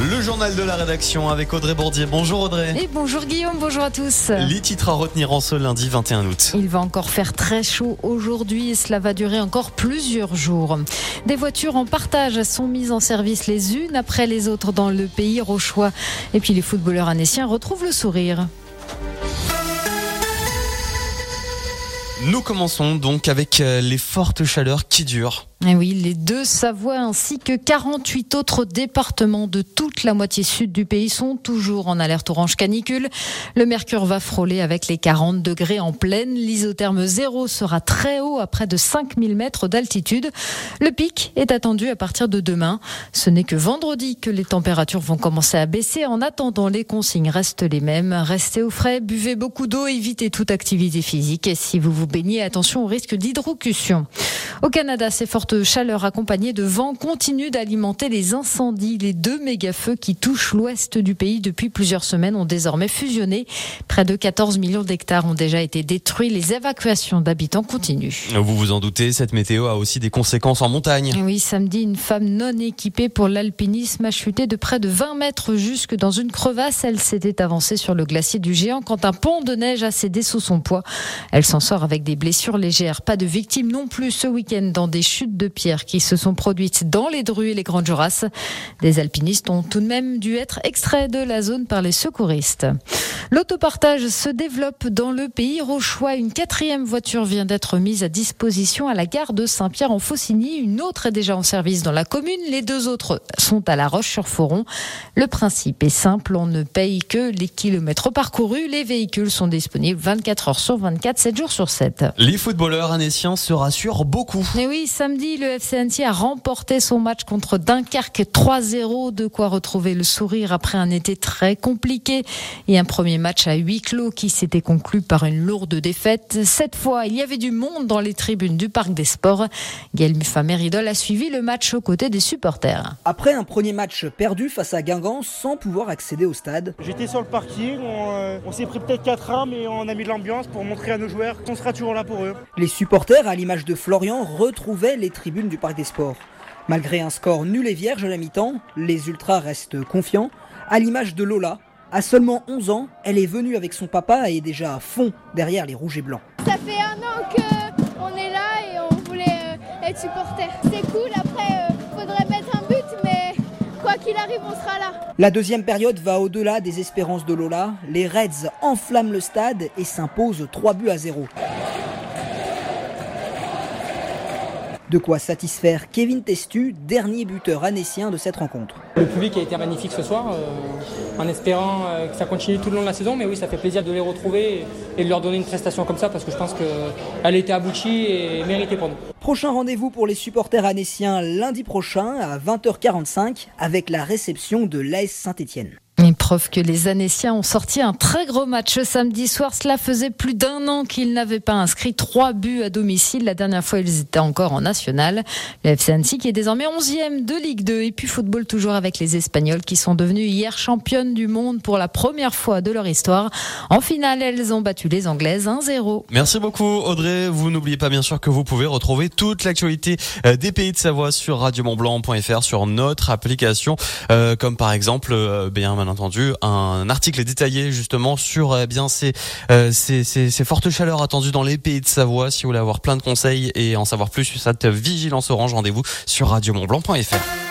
Le journal de la rédaction avec Audrey Bourdier. Bonjour Audrey. Et bonjour Guillaume, bonjour à tous. Les titres à retenir en ce lundi 21 août. Il va encore faire très chaud aujourd'hui et cela va durer encore plusieurs jours. Des voitures en partage sont mises en service les unes après les autres dans le pays rochois. Et puis les footballeurs annéciens retrouvent le sourire. Nous commençons donc avec euh, les fortes chaleurs qui durent. Et oui, les deux Savoies ainsi que 48 autres départements de toute la moitié sud du pays sont toujours en alerte orange canicule. Le mercure va frôler avec les 40 degrés en pleine. L'isotherme zéro sera très haut à près de 5000 mètres d'altitude. Le pic est attendu à partir de demain. Ce n'est que vendredi que les températures vont commencer à baisser. En attendant, les consignes restent les mêmes. Restez au frais, buvez beaucoup d'eau, évitez toute activité physique. Et si vous vous baignez, attention au risque d'hydrocution. Au Canada, ces fortes chaleurs accompagnées de vent continuent d'alimenter les incendies. Les deux méga-feux qui touchent l'ouest du pays depuis plusieurs semaines ont désormais fusionné. Près de 14 millions d'hectares ont déjà été détruits. Les évacuations d'habitants continuent. Vous vous en doutez, cette météo a aussi des conséquences en montagne. Oui, samedi, une femme non équipée pour l'alpinisme a chuté de près de 20 mètres jusque dans une crevasse. Elle s'était avancée sur le glacier du géant quand un pont de neige a cédé sous son poids. Elle s'en sort avec des blessures légères. Pas de victimes non plus ce week-end dans des chutes de pierres qui se sont produites dans les Drues et les Grandes Jorasses. Des alpinistes ont tout de même dû être extraits de la zone par les secouristes. L'autopartage se développe dans le pays rochois. Une quatrième voiture vient d'être mise à disposition à la gare de Saint-Pierre-en-Faucigny. Une autre est déjà en service dans la commune. Les deux autres sont à La Roche-sur-Foron. Le principe est simple. On ne paye que les kilomètres parcourus. Les véhicules sont disponibles 24 heures sur 24, 7 jours sur 7. Les footballeurs annéciens se rassurent beaucoup. Et oui, samedi, le FC Annecy a remporté son match contre Dunkerque 3-0. De quoi retrouver le sourire après un été très compliqué et un premier match à huis clos qui s'était conclu par une lourde défaite. Cette fois, il y avait du monde dans les tribunes du Parc des Sports. Gaël Mufa-Méridol a suivi le match aux côtés des supporters. Après un premier match perdu face à Guingamp sans pouvoir accéder au stade. J'étais sur le parking, on, euh, on s'est pris peut-être 4 ans, mais on a mis de l'ambiance pour montrer à nos joueurs qu'on sera toujours là pour eux. Les supporters, à l'image de Florian, retrouvaient les tribunes du Parc des Sports. Malgré un score nul et vierge à la mi-temps, les Ultras restent confiants, à l'image de Lola. À seulement 11 ans, elle est venue avec son papa et est déjà à fond derrière les rouges et blancs. Ça fait un an qu'on est là et on voulait euh, être supporter. C'est cool, après euh, faudrait mettre un but, mais quoi qu'il arrive, on sera là. La deuxième période va au-delà des espérances de Lola. Les Reds enflamment le stade et s'imposent 3 buts à 0. De quoi satisfaire Kevin Testu, dernier buteur annécien de cette rencontre. Le public a été magnifique ce soir, euh, en espérant euh, que ça continue tout le long de la saison. Mais oui, ça fait plaisir de les retrouver et de leur donner une prestation comme ça parce que je pense qu'elle était aboutie et méritée pour nous. Prochain rendez-vous pour les supporters annéciens lundi prochain à 20h45 avec la réception de l'AS Saint-Etienne. Une preuve que les Annéciens ont sorti un très gros match samedi soir. Cela faisait plus d'un an qu'ils n'avaient pas inscrit trois buts à domicile. La dernière fois, ils étaient encore en national. Le FC Annecy qui est désormais 11e de Ligue 2. Et puis football toujours avec les Espagnols qui sont devenus hier championnes du monde pour la première fois de leur histoire. En finale, elles ont battu les Anglaises 1-0. Merci beaucoup Audrey. Vous n'oubliez pas bien sûr que vous pouvez retrouver toute l'actualité euh, des pays de Savoie sur radiomontblanc.fr sur notre application, euh, comme par exemple, euh, bien entendu un article détaillé justement sur eh bien ces, euh, ces, fortes chaleurs attendues dans les pays de Savoie. Si vous voulez avoir plein de conseils et en savoir plus sur cette vigilance orange, rendez-vous sur radiomontblanc.fr.